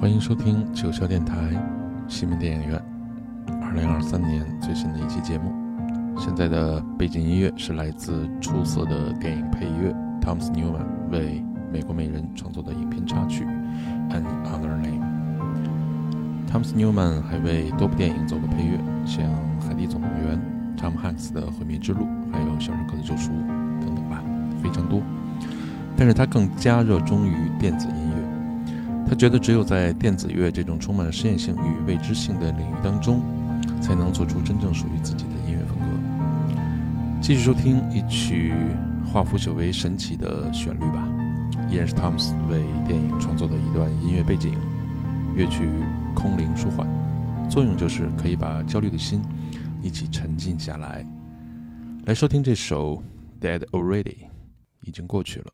欢迎收听九霄电台西门电影院二零二三年最新的一期节目。现在的背景音乐是来自出色的电影配乐 Thomas Newman 为《美国美人》创作的影片插曲《An Other Name》。Thomas Newman 还为多部电影做过配乐，像《海底总动员》、Tom Hanks 的《毁灭之路》，还有《肖申克的救赎》等等吧，非常多。但是他更加热衷于电子音。他觉得，只有在电子乐这种充满了实验性与未知性的领域当中，才能做出真正属于自己的音乐风格。继续收听一曲化腐朽为神奇的旋律吧，依然是 Thomas 为电影创作的一段音乐背景，乐曲空灵舒缓，作用就是可以把焦虑的心一起沉静下来。来收听这首《Dead Already》，已经过去了。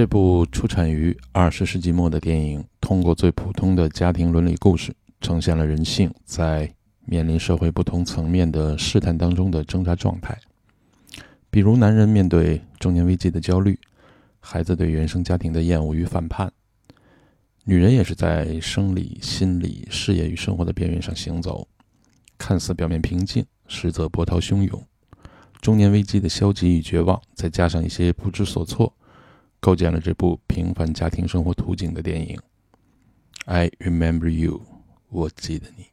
这部出产于二十世纪末的电影，通过最普通的家庭伦理故事，呈现了人性在面临社会不同层面的试探当中的挣扎状态。比如，男人面对中年危机的焦虑，孩子对原生家庭的厌恶与反叛，女人也是在生理、心理、事业与生活的边缘上行走，看似表面平静，实则波涛汹涌。中年危机的消极与绝望，再加上一些不知所措。构建了这部平凡家庭生活图景的电影《I Remember You》，我记得你。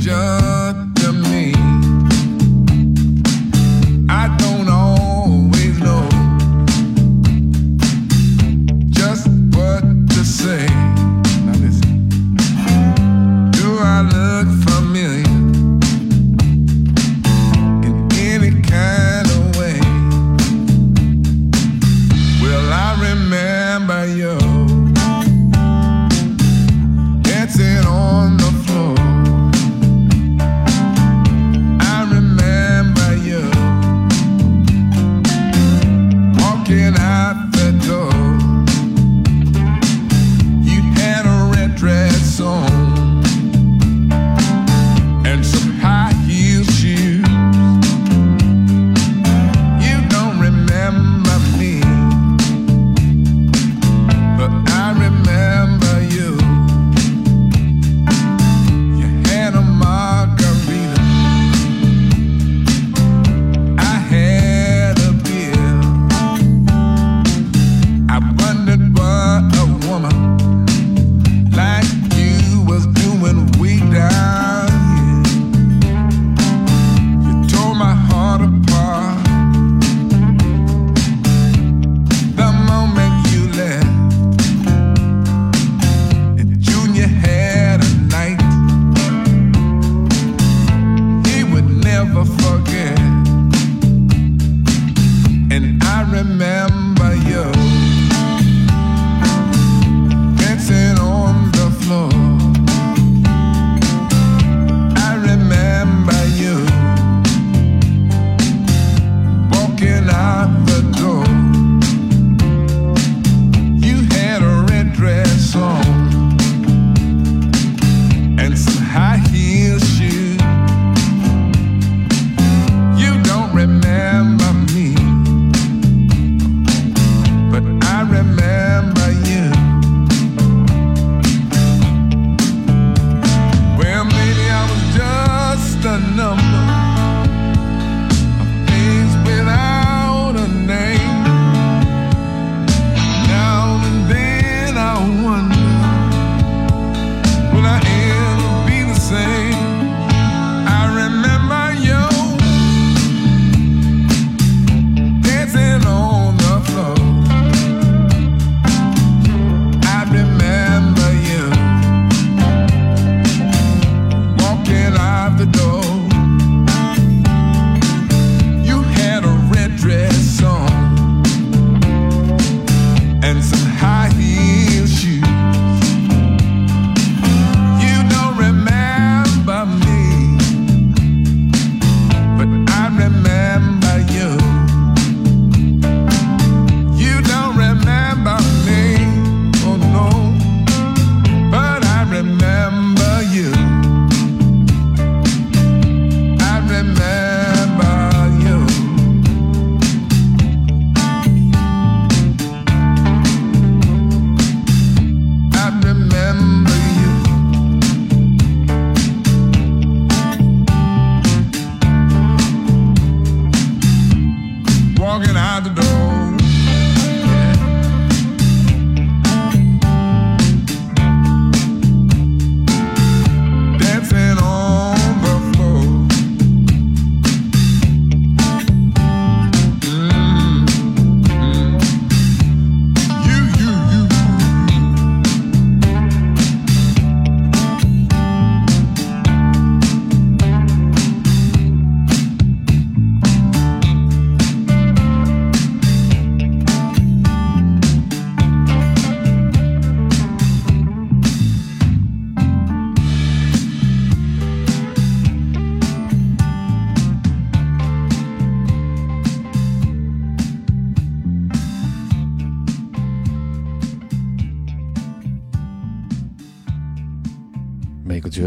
角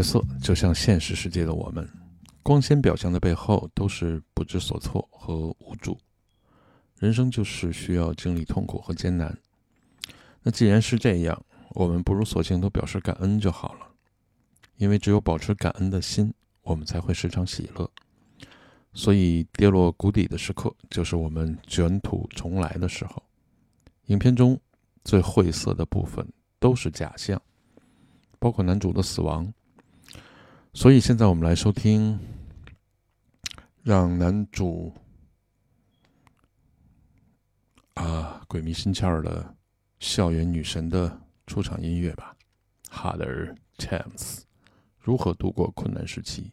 色就像现实世界的我们，光鲜表象的背后都是不知所措和无助。人生就是需要经历痛苦和艰难。那既然是这样，我们不如索性都表示感恩就好了。因为只有保持感恩的心，我们才会时常喜乐。所以跌落谷底的时刻，就是我们卷土重来的时候。影片中最晦涩的部分。都是假象，包括男主的死亡。所以现在我们来收听，让男主啊鬼迷心窍的校园女神的出场音乐吧，《Harder Times》，如何度过困难时期。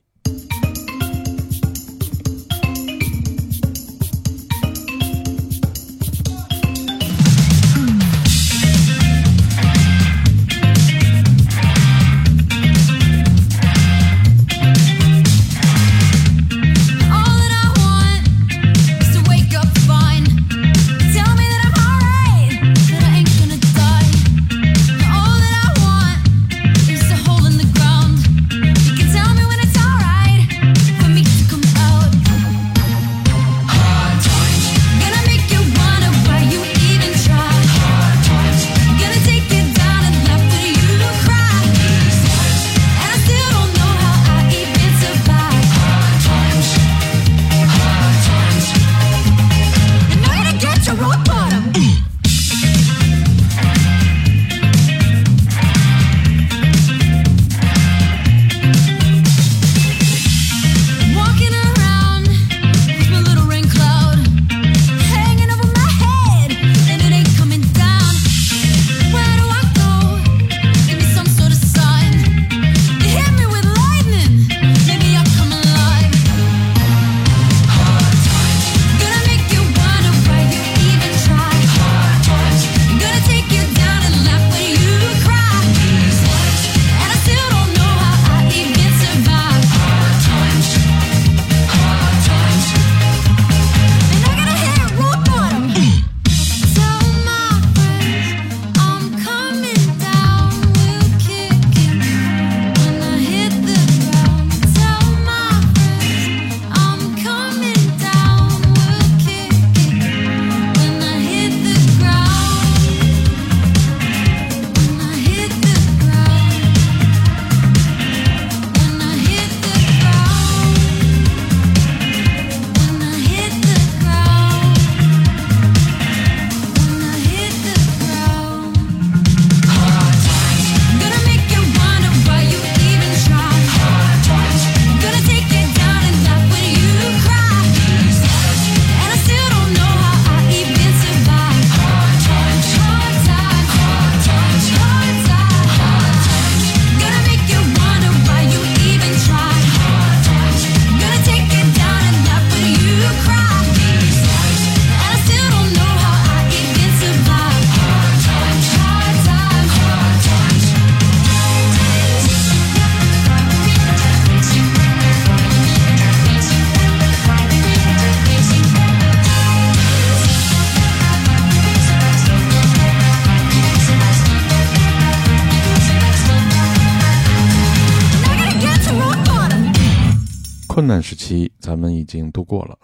度过了，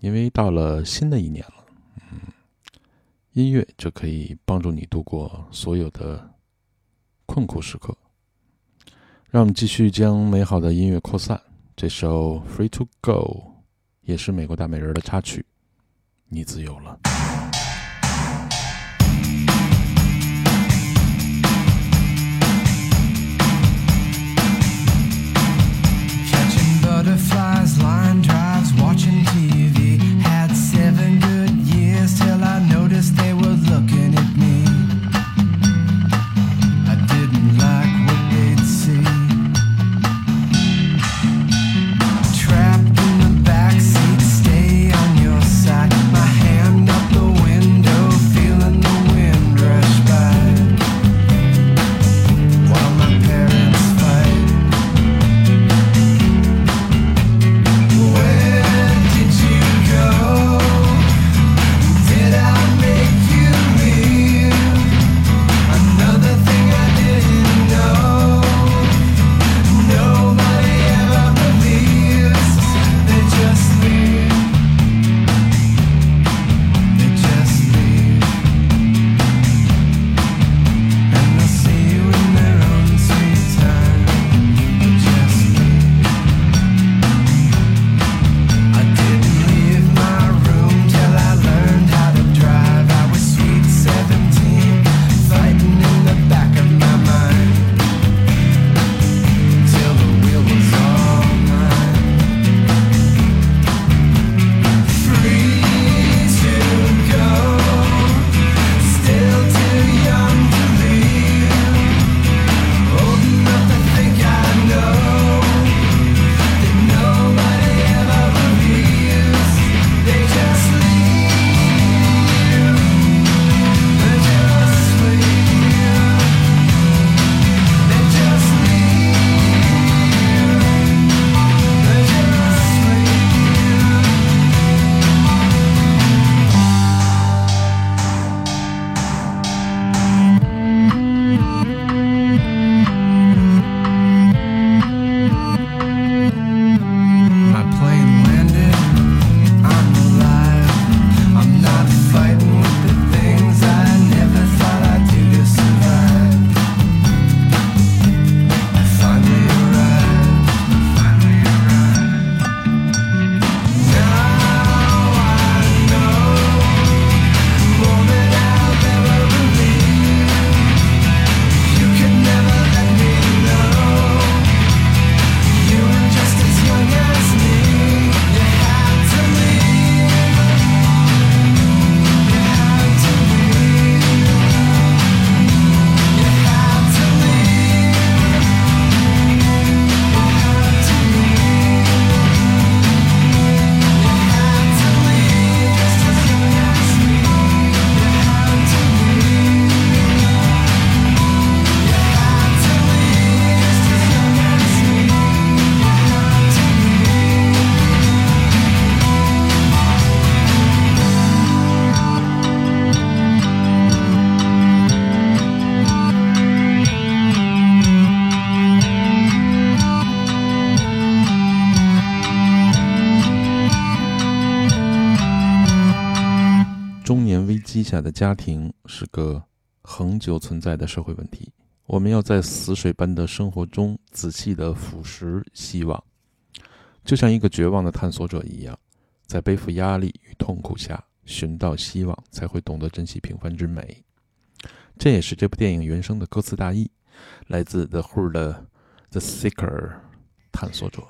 因为到了新的一年了，嗯，音乐就可以帮助你度过所有的困苦时刻。让我们继续将美好的音乐扩散。这首《Free to Go》也是美国大美人的插曲，你自由了。家庭是个恒久存在的社会问题。我们要在死水般的生活中仔细地腐蚀希望，就像一个绝望的探索者一样，在背负压力与痛苦下寻到希望，才会懂得珍惜平凡之美。这也是这部电影原声的歌词大意，来自 The Who 的《The Seeker》，探索者。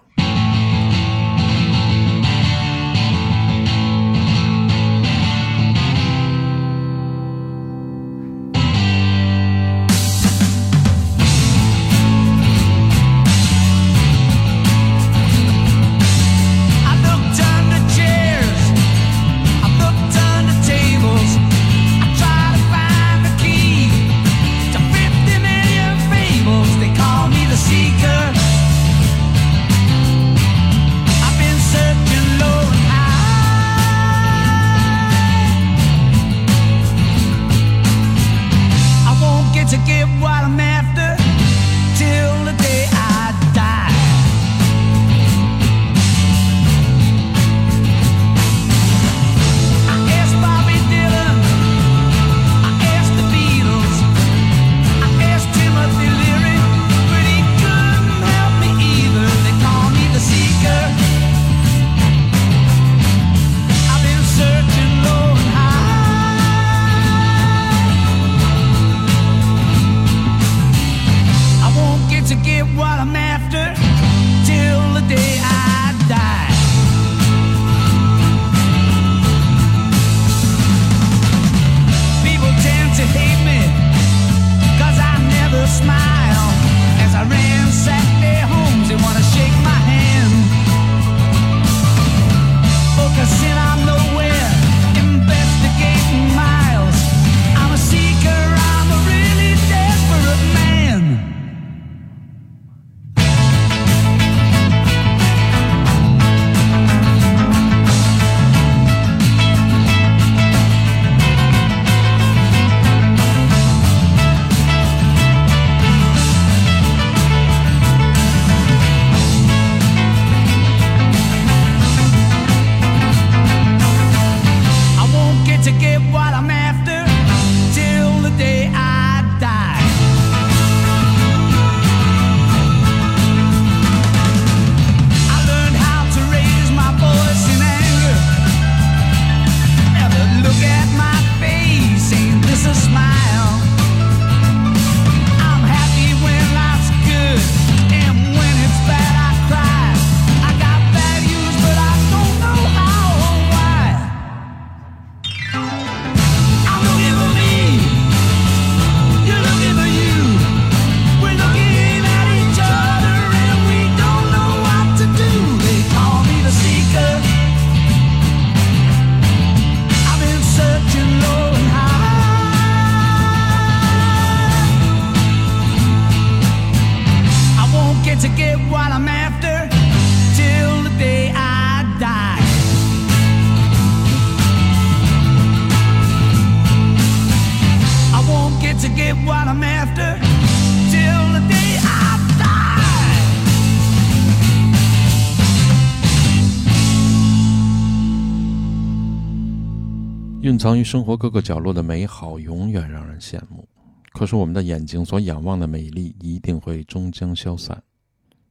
藏于生活各个角落的美好，永远让人羡慕。可是我们的眼睛所仰望的美丽，一定会终将消散。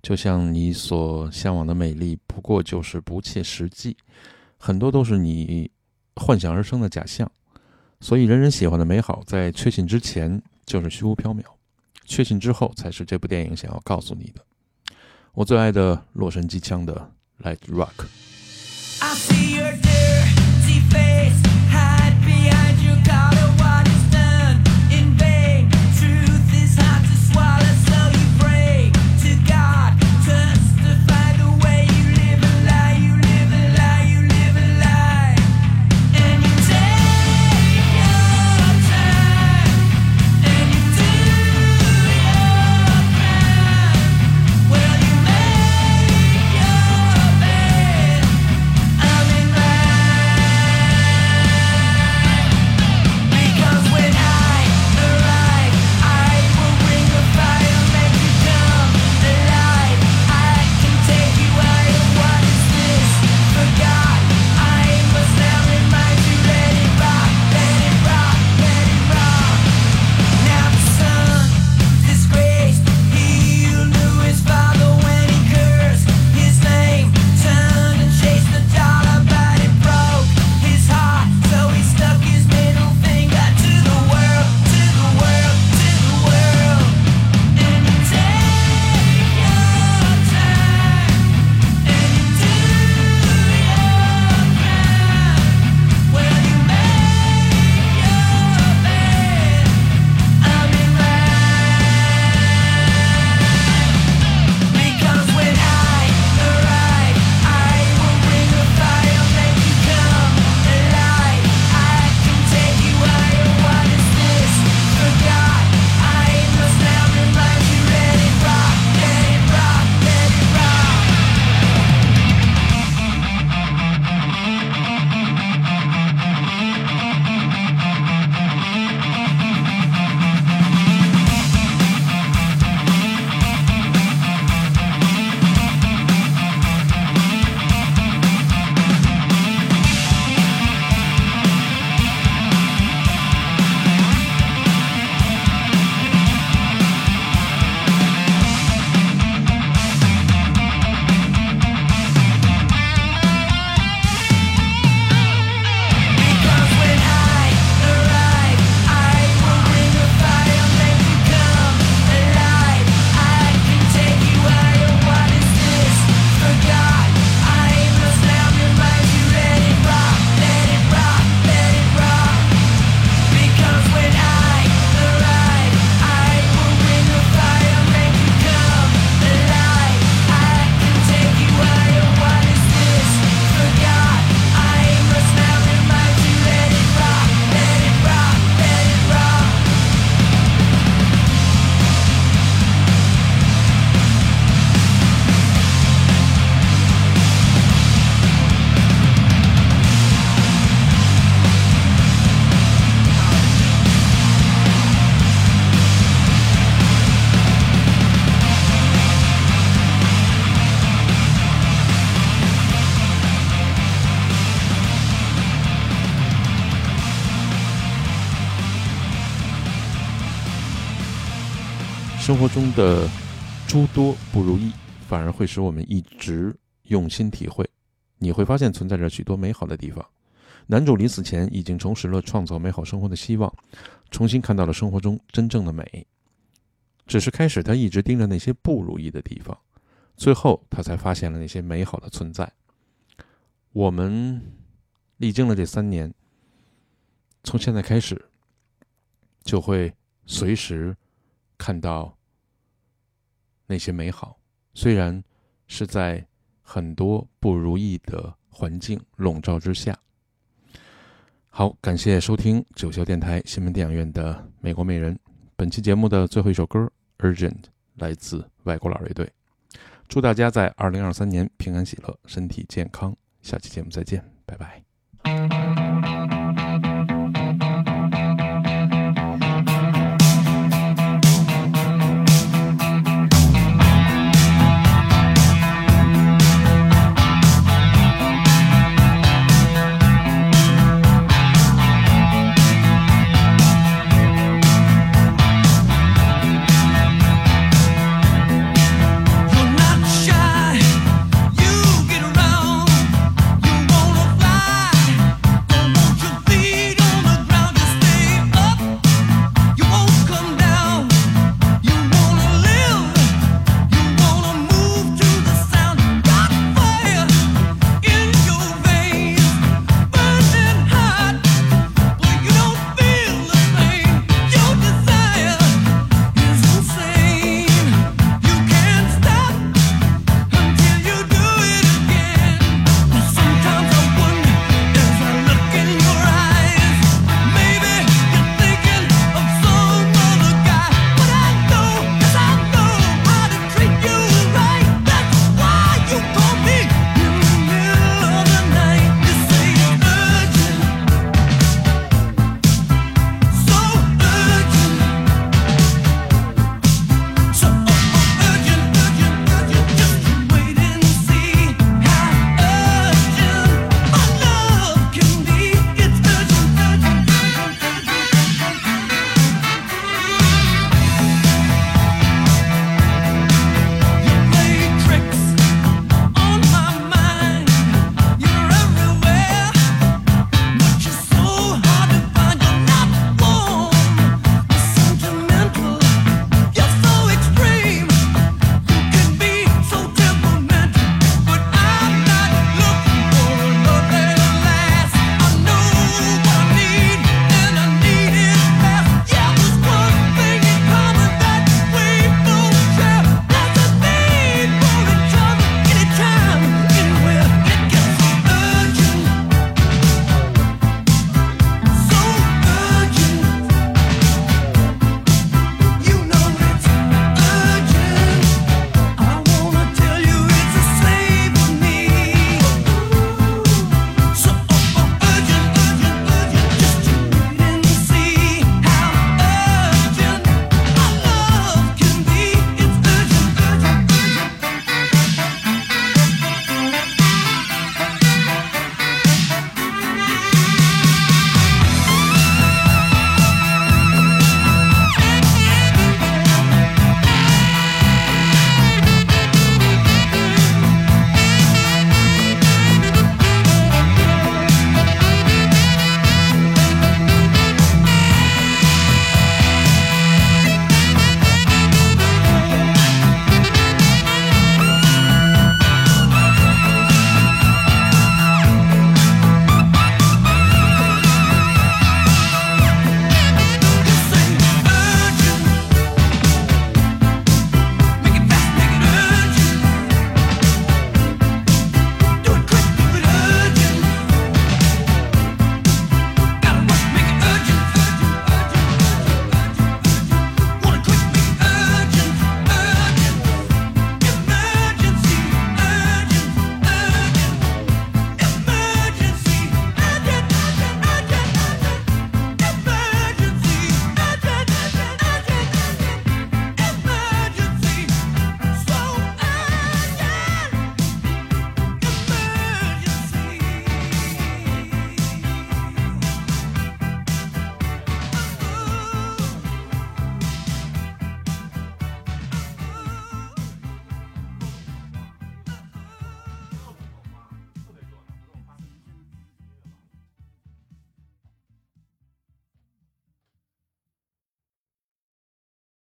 就像你所向往的美丽，不过就是不切实际，很多都是你幻想而生的假象。所以，人人喜欢的美好，在确信之前就是虚无缥缈，确信之后才是这部电影想要告诉你的。我最爱的洛杉矶腔的《Light Rock》。I see your dirty face. got 中的诸多不如意，反而会使我们一直用心体会。你会发现存在着许多美好的地方。男主临死前已经重拾了创造美好生活的希望，重新看到了生活中真正的美。只是开始他一直盯着那些不如意的地方，最后他才发现了那些美好的存在。我们历经了这三年，从现在开始，就会随时看到那些美好，虽然是在很多不如意的环境笼罩之下。好，感谢收听九霄电台新闻电影院的《美国美人》。本期节目的最后一首歌《Urgent》来自外国老乐队。祝大家在二零二三年平安喜乐，身体健康。下期节目再见，拜拜。